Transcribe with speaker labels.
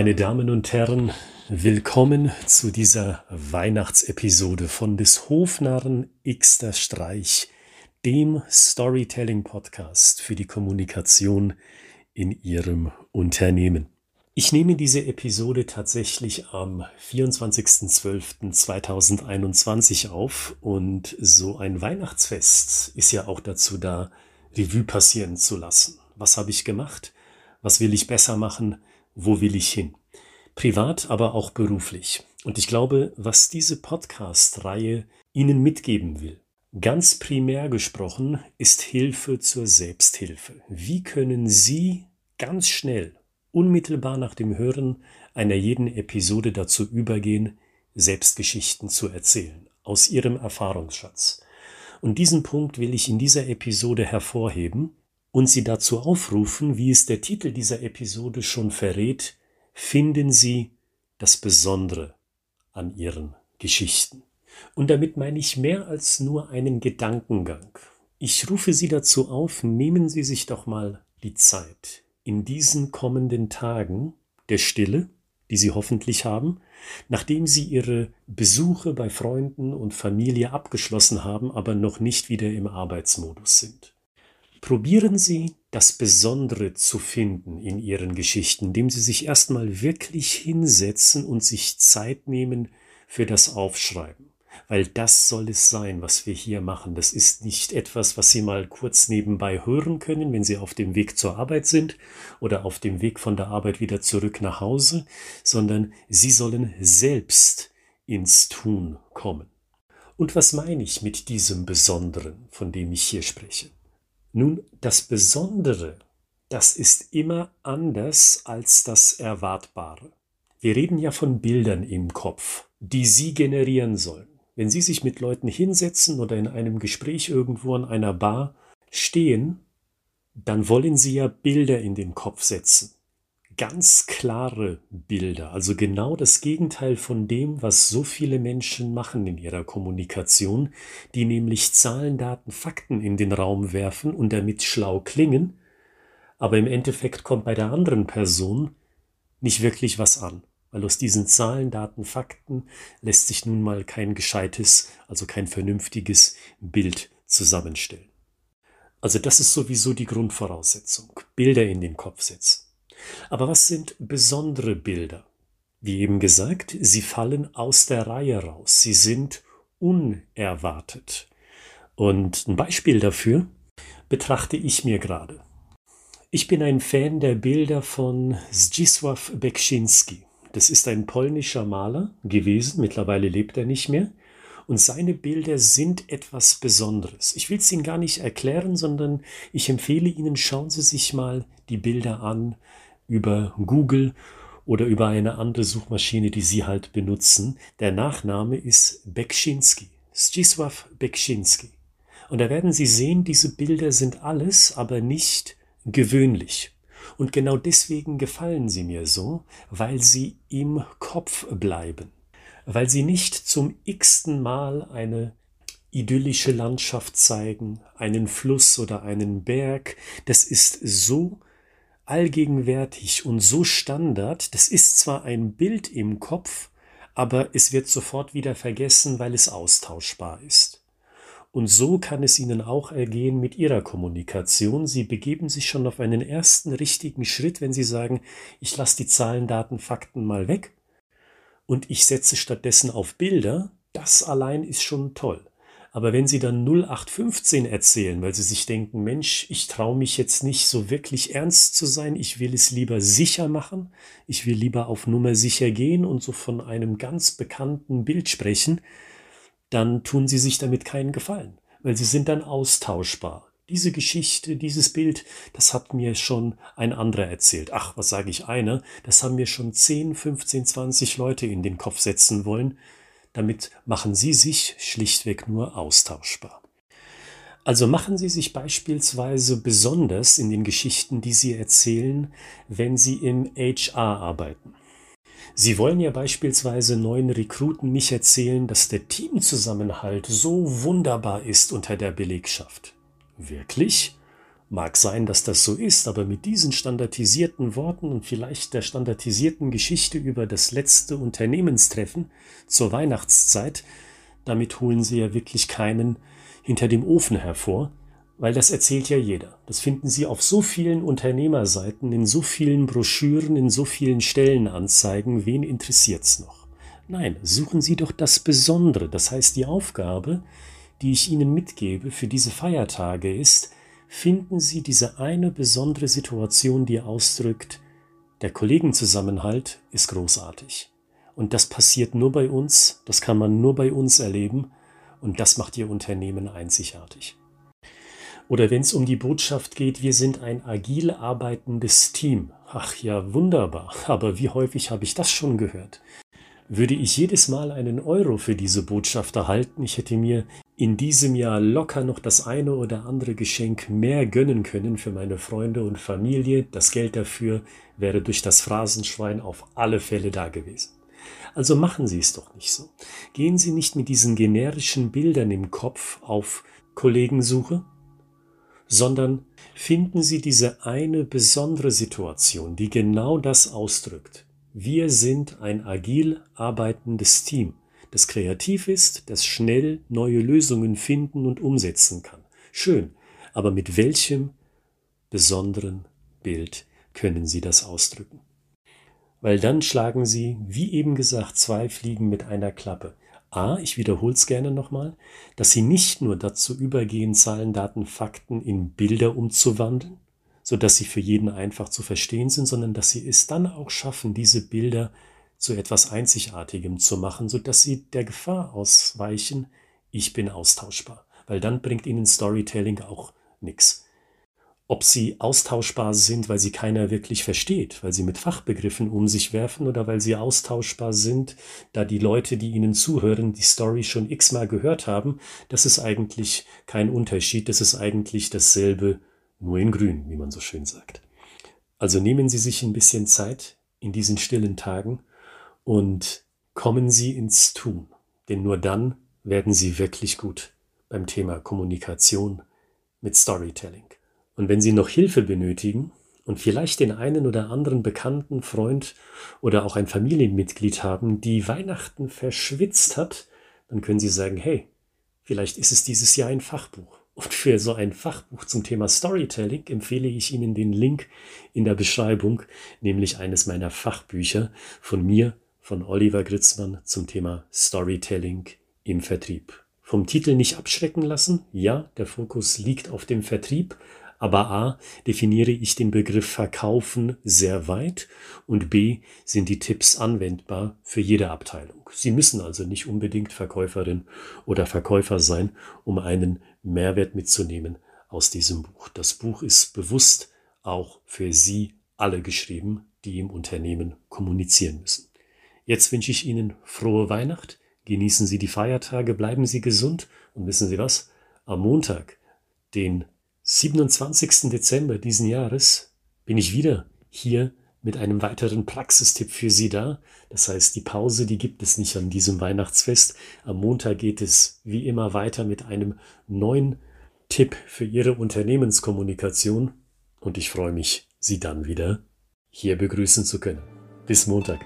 Speaker 1: Meine Damen und Herren, willkommen zu dieser Weihnachtsepisode von des Hofnarren Xter Streich, dem Storytelling-Podcast für die Kommunikation in Ihrem Unternehmen. Ich nehme diese Episode tatsächlich am 24.12.2021 auf und so ein Weihnachtsfest ist ja auch dazu da, Revue passieren zu lassen. Was habe ich gemacht? Was will ich besser machen? Wo will ich hin? Privat, aber auch beruflich. Und ich glaube, was diese Podcast-Reihe Ihnen mitgeben will, ganz primär gesprochen, ist Hilfe zur Selbsthilfe. Wie können Sie ganz schnell unmittelbar nach dem Hören einer jeden Episode dazu übergehen, Selbstgeschichten zu erzählen, aus ihrem Erfahrungsschatz. Und diesen Punkt will ich in dieser Episode hervorheben und Sie dazu aufrufen, wie es der Titel dieser Episode schon verrät, finden Sie das Besondere an Ihren Geschichten. Und damit meine ich mehr als nur einen Gedankengang. Ich rufe Sie dazu auf, nehmen Sie sich doch mal die Zeit, in diesen kommenden Tagen der Stille, die Sie hoffentlich haben, nachdem Sie Ihre Besuche bei Freunden und Familie abgeschlossen haben, aber noch nicht wieder im Arbeitsmodus sind. Probieren Sie, das Besondere zu finden in Ihren Geschichten, indem Sie sich erstmal wirklich hinsetzen und sich Zeit nehmen für das Aufschreiben weil das soll es sein, was wir hier machen. Das ist nicht etwas, was Sie mal kurz nebenbei hören können, wenn Sie auf dem Weg zur Arbeit sind oder auf dem Weg von der Arbeit wieder zurück nach Hause, sondern Sie sollen selbst ins Tun kommen. Und was meine ich mit diesem Besonderen, von dem ich hier spreche? Nun, das Besondere, das ist immer anders als das Erwartbare. Wir reden ja von Bildern im Kopf, die Sie generieren sollen. Wenn Sie sich mit Leuten hinsetzen oder in einem Gespräch irgendwo an einer Bar stehen, dann wollen Sie ja Bilder in den Kopf setzen. Ganz klare Bilder, also genau das Gegenteil von dem, was so viele Menschen machen in ihrer Kommunikation, die nämlich Zahlen, Daten, Fakten in den Raum werfen und damit schlau klingen, aber im Endeffekt kommt bei der anderen Person nicht wirklich was an weil aus diesen Zahlen, Daten, Fakten lässt sich nun mal kein gescheites, also kein vernünftiges Bild zusammenstellen. Also das ist sowieso die Grundvoraussetzung. Bilder in den Kopf setzen. Aber was sind besondere Bilder? Wie eben gesagt, sie fallen aus der Reihe raus. Sie sind unerwartet. Und ein Beispiel dafür betrachte ich mir gerade. Ich bin ein Fan der Bilder von Zdzisław Beksiński. Das ist ein polnischer Maler gewesen, mittlerweile lebt er nicht mehr. Und seine Bilder sind etwas Besonderes. Ich will es Ihnen gar nicht erklären, sondern ich empfehle Ihnen, schauen Sie sich mal die Bilder an über Google oder über eine andere Suchmaschine, die Sie halt benutzen. Der Nachname ist Beksiński, Zdzisław Beksiński. Und da werden Sie sehen, diese Bilder sind alles, aber nicht gewöhnlich. Und genau deswegen gefallen sie mir so, weil sie im Kopf bleiben, weil sie nicht zum x-ten Mal eine idyllische Landschaft zeigen, einen Fluss oder einen Berg. Das ist so allgegenwärtig und so Standard. Das ist zwar ein Bild im Kopf, aber es wird sofort wieder vergessen, weil es austauschbar ist. Und so kann es Ihnen auch ergehen mit Ihrer Kommunikation. Sie begeben sich schon auf einen ersten richtigen Schritt, wenn Sie sagen, ich lasse die Zahlen, Daten, Fakten mal weg und ich setze stattdessen auf Bilder. Das allein ist schon toll. Aber wenn Sie dann 0815 erzählen, weil Sie sich denken, Mensch, ich traue mich jetzt nicht so wirklich ernst zu sein, ich will es lieber sicher machen, ich will lieber auf Nummer sicher gehen und so von einem ganz bekannten Bild sprechen, dann tun sie sich damit keinen Gefallen, weil sie sind dann austauschbar. Diese Geschichte, dieses Bild, das hat mir schon ein anderer erzählt. Ach, was sage ich einer? Das haben mir schon 10, 15, 20 Leute in den Kopf setzen wollen. Damit machen sie sich schlichtweg nur austauschbar. Also machen Sie sich beispielsweise besonders in den Geschichten, die Sie erzählen, wenn Sie im HR arbeiten. Sie wollen ja beispielsweise neuen Rekruten nicht erzählen, dass der Teamzusammenhalt so wunderbar ist unter der Belegschaft. Wirklich? Mag sein, dass das so ist, aber mit diesen standardisierten Worten und vielleicht der standardisierten Geschichte über das letzte Unternehmenstreffen zur Weihnachtszeit, damit holen Sie ja wirklich keinen hinter dem Ofen hervor, weil das erzählt ja jeder. Das finden Sie auf so vielen Unternehmerseiten, in so vielen Broschüren, in so vielen Stellenanzeigen. Wen interessiert's noch? Nein, suchen Sie doch das Besondere. Das heißt, die Aufgabe, die ich Ihnen mitgebe für diese Feiertage ist, finden Sie diese eine besondere Situation, die ausdrückt, der Kollegenzusammenhalt ist großartig. Und das passiert nur bei uns, das kann man nur bei uns erleben und das macht Ihr Unternehmen einzigartig. Oder wenn es um die Botschaft geht, wir sind ein agil arbeitendes Team. Ach ja, wunderbar, aber wie häufig habe ich das schon gehört? Würde ich jedes Mal einen Euro für diese Botschaft erhalten, ich hätte mir in diesem Jahr locker noch das eine oder andere Geschenk mehr gönnen können für meine Freunde und Familie. Das Geld dafür wäre durch das Phrasenschwein auf alle Fälle da gewesen. Also machen Sie es doch nicht so. Gehen Sie nicht mit diesen generischen Bildern im Kopf auf Kollegensuche, sondern finden Sie diese eine besondere Situation, die genau das ausdrückt. Wir sind ein agil arbeitendes Team das kreativ ist, das schnell neue Lösungen finden und umsetzen kann. Schön, aber mit welchem besonderen Bild können Sie das ausdrücken? Weil dann schlagen Sie, wie eben gesagt, zwei Fliegen mit einer Klappe. A, ich wiederhole es gerne nochmal, dass Sie nicht nur dazu übergehen, Zahlen, Daten, Fakten in Bilder umzuwandeln, sodass sie für jeden einfach zu verstehen sind, sondern dass Sie es dann auch schaffen, diese Bilder zu etwas Einzigartigem zu machen, so dass sie der Gefahr ausweichen, ich bin austauschbar. Weil dann bringt ihnen Storytelling auch nichts. Ob sie austauschbar sind, weil sie keiner wirklich versteht, weil sie mit Fachbegriffen um sich werfen oder weil sie austauschbar sind, da die Leute, die ihnen zuhören, die Story schon x-mal gehört haben, das ist eigentlich kein Unterschied, das ist eigentlich dasselbe, nur in grün, wie man so schön sagt. Also nehmen Sie sich ein bisschen Zeit in diesen stillen Tagen und kommen Sie ins Tun, denn nur dann werden Sie wirklich gut beim Thema Kommunikation mit Storytelling. Und wenn Sie noch Hilfe benötigen und vielleicht den einen oder anderen bekannten Freund oder auch ein Familienmitglied haben, die Weihnachten verschwitzt hat, dann können Sie sagen, hey, vielleicht ist es dieses Jahr ein Fachbuch. Und für so ein Fachbuch zum Thema Storytelling empfehle ich Ihnen den Link in der Beschreibung, nämlich eines meiner Fachbücher von mir von Oliver Gritzmann zum Thema Storytelling im Vertrieb. Vom Titel nicht abschrecken lassen. Ja, der Fokus liegt auf dem Vertrieb, aber a, definiere ich den Begriff Verkaufen sehr weit und b, sind die Tipps anwendbar für jede Abteilung. Sie müssen also nicht unbedingt Verkäuferin oder Verkäufer sein, um einen Mehrwert mitzunehmen aus diesem Buch. Das Buch ist bewusst auch für Sie alle geschrieben, die im Unternehmen kommunizieren müssen. Jetzt wünsche ich Ihnen frohe Weihnacht. Genießen Sie die Feiertage, bleiben Sie gesund und wissen Sie was? Am Montag, den 27. Dezember diesen Jahres, bin ich wieder hier mit einem weiteren Praxistipp für Sie da. Das heißt, die Pause, die gibt es nicht an diesem Weihnachtsfest. Am Montag geht es wie immer weiter mit einem neuen Tipp für Ihre Unternehmenskommunikation und ich freue mich, Sie dann wieder hier begrüßen zu können. Bis Montag.